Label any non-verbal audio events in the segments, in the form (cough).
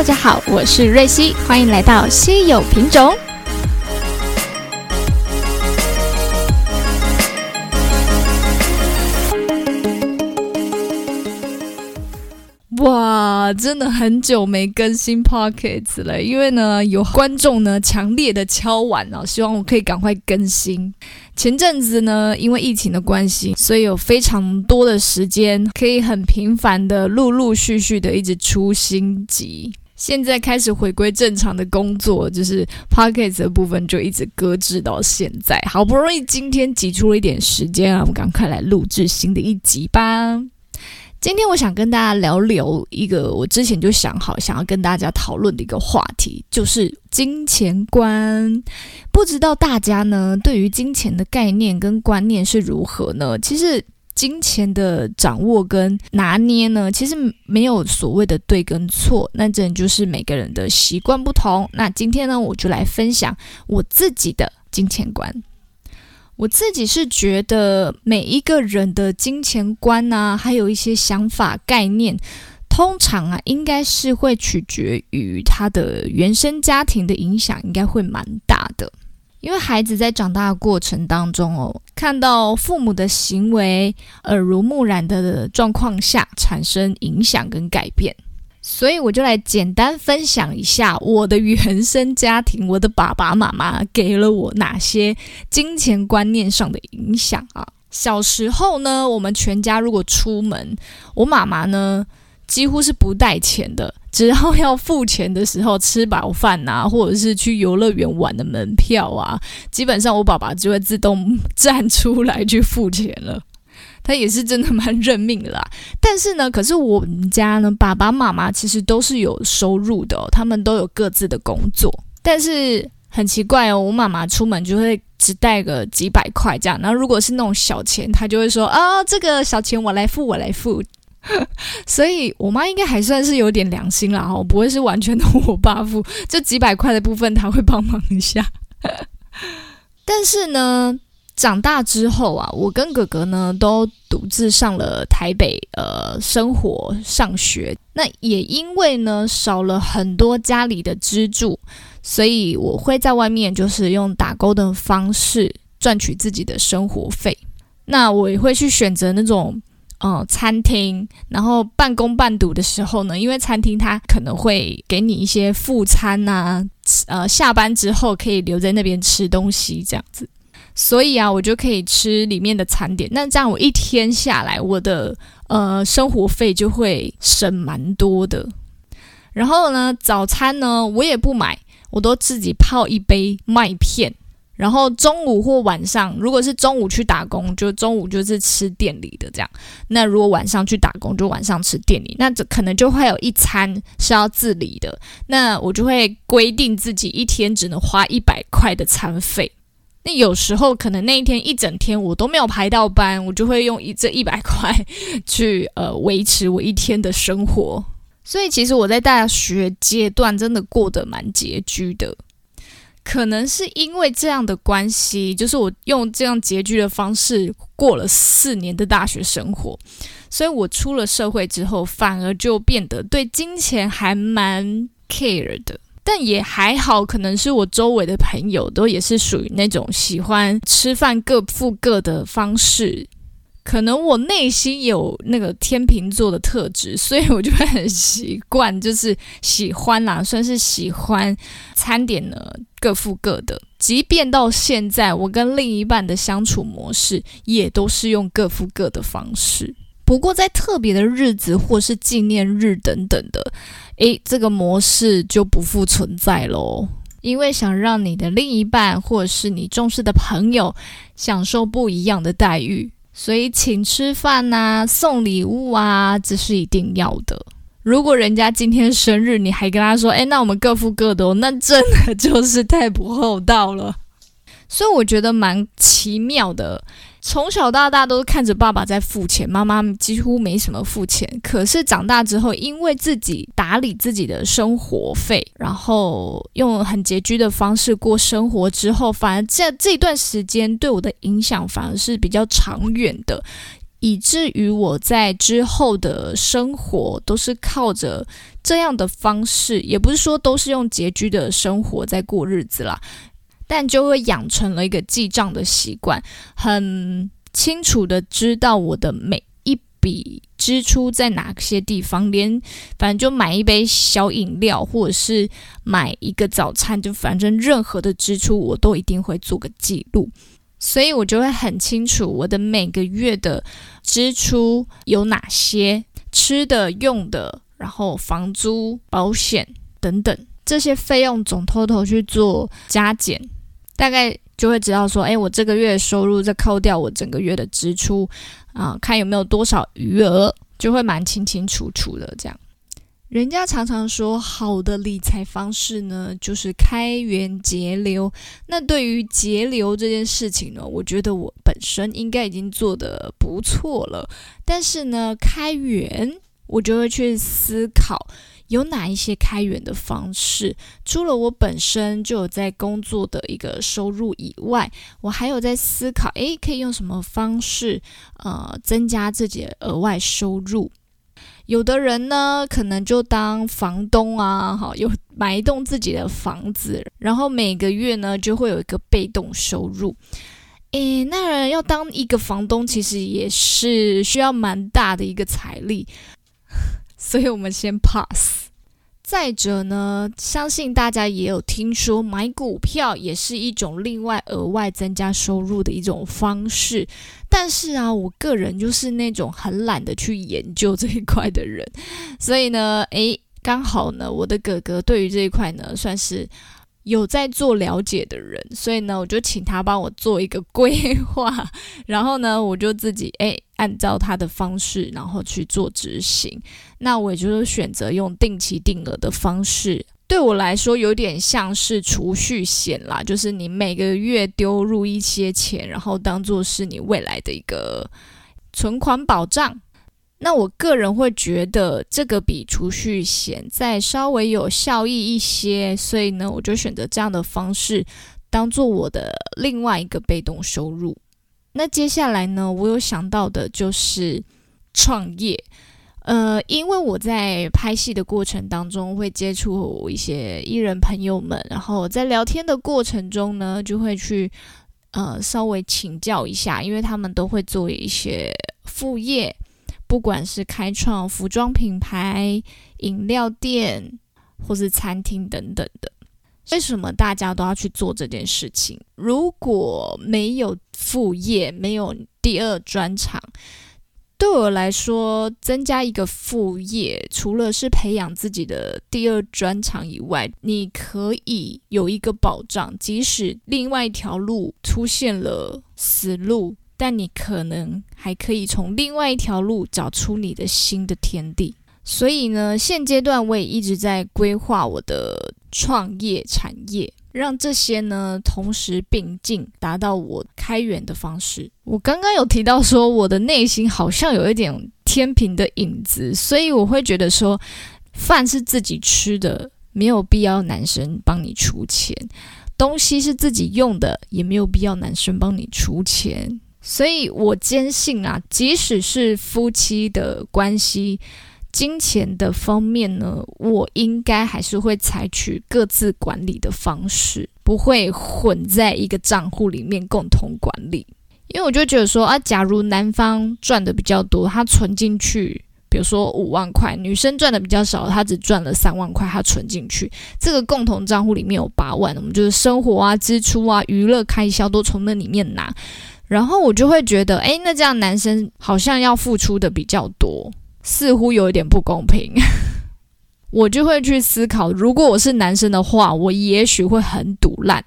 大家好，我是瑞希，欢迎来到稀有品种。哇，真的很久没更新 Pockets 了，因为呢，有观众呢强烈的敲碗啊，希望我可以赶快更新。前阵子呢，因为疫情的关系，所以有非常多的时间可以很频繁的陆陆续续的一直出新集。现在开始回归正常的工作，就是 p o c k e t 的部分就一直搁置到现在。好不容易今天挤出了一点时间啊，我们赶快来录制新的一集吧。今天我想跟大家聊聊一个我之前就想好想要跟大家讨论的一个话题，就是金钱观。不知道大家呢对于金钱的概念跟观念是如何呢？其实金钱的掌握跟拿捏呢，其实没有所谓的对跟错，那这就是每个人的习惯不同。那今天呢，我就来分享我自己的金钱观。我自己是觉得每一个人的金钱观啊，还有一些想法概念，通常啊，应该是会取决于他的原生家庭的影响，应该会蛮大的。因为孩子在长大的过程当中哦，看到父母的行为耳濡目染的状况下，产生影响跟改变。所以我就来简单分享一下我的原生家庭，我的爸爸妈妈给了我哪些金钱观念上的影响啊。小时候呢，我们全家如果出门，我妈妈呢几乎是不带钱的，只要要付钱的时候，吃饱饭啊，(laughs) 或者是去游乐园玩的门票啊，基本上我爸爸就会自动站出来去付钱了。(laughs) 他也是真的蛮认命啦，但是呢，可是我们家呢，爸爸妈妈其实都是有收入的，他们都有各自的工作，但是很奇怪哦，我妈妈出门就会只带个几百块这样，然后如果是那种小钱，她就会说啊，这个小钱我来付，我来付，(laughs) 所以我妈应该还算是有点良心啦，哈，不会是完全的我爸付，(laughs) 这几百块的部分他会帮忙一下，(laughs) 但是呢。长大之后啊，我跟哥哥呢都独自上了台北，呃，生活上学。那也因为呢少了很多家里的资助，所以我会在外面就是用打工的方式赚取自己的生活费。那我也会去选择那种呃餐厅，然后半工半读的时候呢，因为餐厅它可能会给你一些副餐呐，呃，下班之后可以留在那边吃东西这样子。所以啊，我就可以吃里面的餐点。那这样我一天下来，我的呃生活费就会省蛮多的。然后呢，早餐呢我也不买，我都自己泡一杯麦片。然后中午或晚上，如果是中午去打工，就中午就是吃店里的这样。那如果晚上去打工，就晚上吃店里。那这可能就会有一餐是要自理的。那我就会规定自己一天只能花一百块的餐费。那有时候可能那一天一整天我都没有排到班，我就会用一这一百块 (laughs) 去呃维持我一天的生活。所以其实我在大学阶段真的过得蛮拮据的，可能是因为这样的关系，就是我用这样拮据的方式过了四年的大学生活，所以我出了社会之后，反而就变得对金钱还蛮 care 的。但也还好，可能是我周围的朋友都也是属于那种喜欢吃饭各付各的方式，可能我内心有那个天秤座的特质，所以我就会很习惯，就是喜欢啦，算是喜欢餐点呢各付各的。即便到现在，我跟另一半的相处模式也都是用各付各的方式。不过在特别的日子或是纪念日等等的。诶，这个模式就不复存在喽。因为想让你的另一半或者是你重视的朋友享受不一样的待遇，所以请吃饭呐、送礼物啊，这是一定要的。如果人家今天生日，你还跟他说：“哎，那我们各付各的哦”，那真的就是太不厚道了。所以我觉得蛮奇妙的。从小到大都是看着爸爸在付钱，妈妈几乎没什么付钱。可是长大之后，因为自己打理自己的生活费，然后用很拮据的方式过生活之后，反而这这段时间对我的影响反而是比较长远的。以至于我在之后的生活都是靠着这样的方式，也不是说都是用拮据的生活在过日子啦，但就会养成了一个记账的习惯，很清楚的知道我的每一笔支出在哪些地方，连反正就买一杯小饮料，或者是买一个早餐，就反正任何的支出我都一定会做个记录。所以我就会很清楚我的每个月的支出有哪些，吃的、用的，然后房租、保险等等这些费用总偷偷去做加减，大概就会知道说，哎，我这个月收入再扣掉我整个月的支出，啊，看有没有多少余额，就会蛮清清楚楚的这样。人家常常说，好的理财方式呢，就是开源节流。那对于节流这件事情呢，我觉得我本身应该已经做得不错了。但是呢，开源我就会去思考，有哪一些开源的方式？除了我本身就有在工作的一个收入以外，我还有在思考，诶，可以用什么方式，呃，增加自己的额外收入？有的人呢，可能就当房东啊，哈，有买一栋自己的房子，然后每个月呢就会有一个被动收入。诶，那人要当一个房东，其实也是需要蛮大的一个财力，(laughs) 所以我们先 pass。再者呢，相信大家也有听说，买股票也是一种另外额外增加收入的一种方式。但是啊，我个人就是那种很懒得去研究这一块的人，所以呢，诶，刚好呢，我的哥哥对于这一块呢，算是。有在做了解的人，所以呢，我就请他帮我做一个规划，(laughs) 然后呢，我就自己诶按照他的方式，然后去做执行。那我也就是选择用定期定额的方式，对我来说有点像是储蓄险啦，就是你每个月丢入一些钱，然后当做是你未来的一个存款保障。那我个人会觉得这个比储蓄险再稍微有效益一些，所以呢，我就选择这样的方式当做我的另外一个被动收入。那接下来呢，我有想到的就是创业，呃，因为我在拍戏的过程当中会接触一些艺人朋友们，然后在聊天的过程中呢，就会去呃稍微请教一下，因为他们都会做一些副业。不管是开创服装品牌、饮料店，或是餐厅等等的，为什么大家都要去做这件事情？如果没有副业，没有第二专长，对我来说，增加一个副业，除了是培养自己的第二专长以外，你可以有一个保障，即使另外一条路出现了死路。但你可能还可以从另外一条路找出你的新的天地，所以呢，现阶段我也一直在规划我的创业产业，让这些呢同时并进，达到我开源的方式。我刚刚有提到说，我的内心好像有一点天平的影子，所以我会觉得说，饭是自己吃的，没有必要男生帮你出钱；东西是自己用的，也没有必要男生帮你出钱。所以我坚信啊，即使是夫妻的关系，金钱的方面呢，我应该还是会采取各自管理的方式，不会混在一个账户里面共同管理。因为我就觉得说啊，假如男方赚的比较多，他存进去，比如说五万块，女生赚的比较少，他只赚了三万块，他存进去，这个共同账户里面有八万，我们就是生活啊、支出啊、娱乐开销都从那里面拿。然后我就会觉得，哎，那这样男生好像要付出的比较多，似乎有一点不公平。(laughs) 我就会去思考，如果我是男生的话，我也许会很赌烂。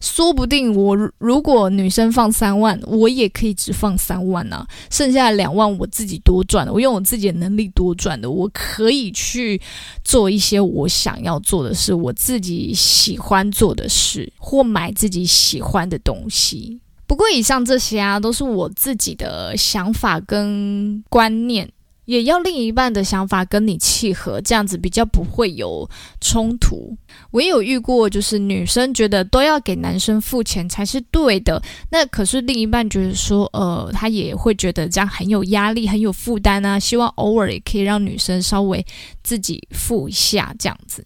说不定我如果女生放三万，我也可以只放三万啊，剩下两万我自己多赚的，我用我自己的能力多赚的，我可以去做一些我想要做的事，我自己喜欢做的事，或买自己喜欢的东西。不过，以上这些啊，都是我自己的想法跟观念，也要另一半的想法跟你契合，这样子比较不会有冲突。我也有遇过，就是女生觉得都要给男生付钱才是对的，那可是另一半觉得说，呃，他也会觉得这样很有压力、很有负担啊，希望偶尔也可以让女生稍微自己付一下这样子。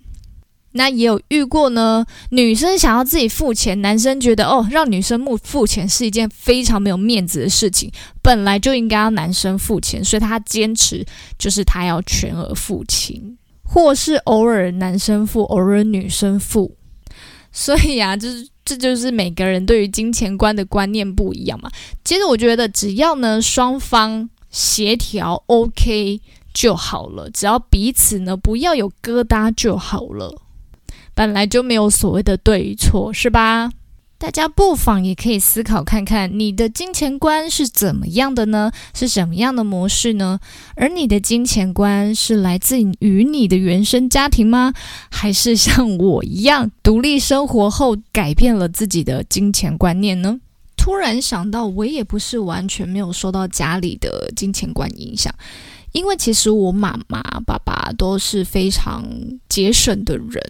那也有遇过呢，女生想要自己付钱，男生觉得哦，让女生付付钱是一件非常没有面子的事情，本来就应该要男生付钱，所以他坚持就是他要全额付清，或是偶尔男生付，偶尔女生付。所以啊，就是这就是每个人对于金钱观的观念不一样嘛。其实我觉得只要呢双方协调 OK 就好了，只要彼此呢不要有疙瘩就好了。本来就没有所谓的对与错，是吧？大家不妨也可以思考看看，你的金钱观是怎么样的呢？是什么样的模式呢？而你的金钱观是来自于你的原生家庭吗？还是像我一样独立生活后改变了自己的金钱观念呢？突然想到，我也不是完全没有受到家里的金钱观影响，因为其实我妈妈、爸爸都是非常节省的人。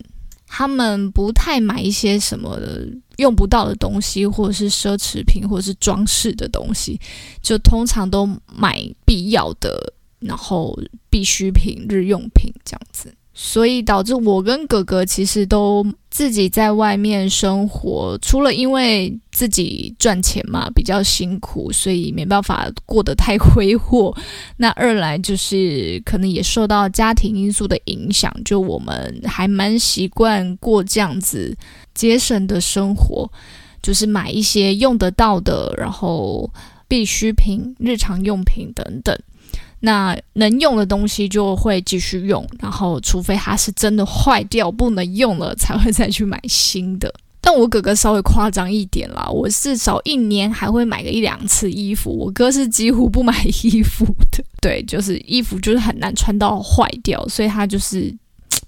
他们不太买一些什么用不到的东西，或者是奢侈品，或者是装饰的东西，就通常都买必要的，然后必需品、日用品这样子。所以导致我跟哥哥其实都自己在外面生活，除了因为自己赚钱嘛比较辛苦，所以没办法过得太挥霍。那二来就是可能也受到家庭因素的影响，就我们还蛮习惯过这样子节省的生活，就是买一些用得到的，然后必需品、日常用品等等。那能用的东西就会继续用，然后除非它是真的坏掉不能用了，才会再去买新的。但我哥哥稍微夸张一点啦，我至少一年还会买个一两次衣服，我哥是几乎不买衣服的。(laughs) 对，就是衣服就是很难穿到坏掉，所以他就是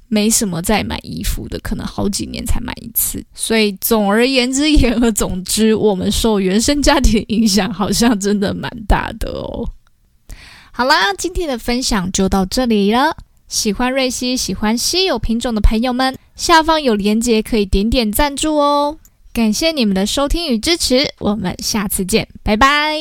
没什么再买衣服的，可能好几年才买一次。所以总而言之，言而总之，我们受原生家庭影响好像真的蛮大的哦。好啦，今天的分享就到这里了。喜欢瑞希、喜欢稀有品种的朋友们，下方有链接可以点点赞助哦。感谢你们的收听与支持，我们下次见，拜拜。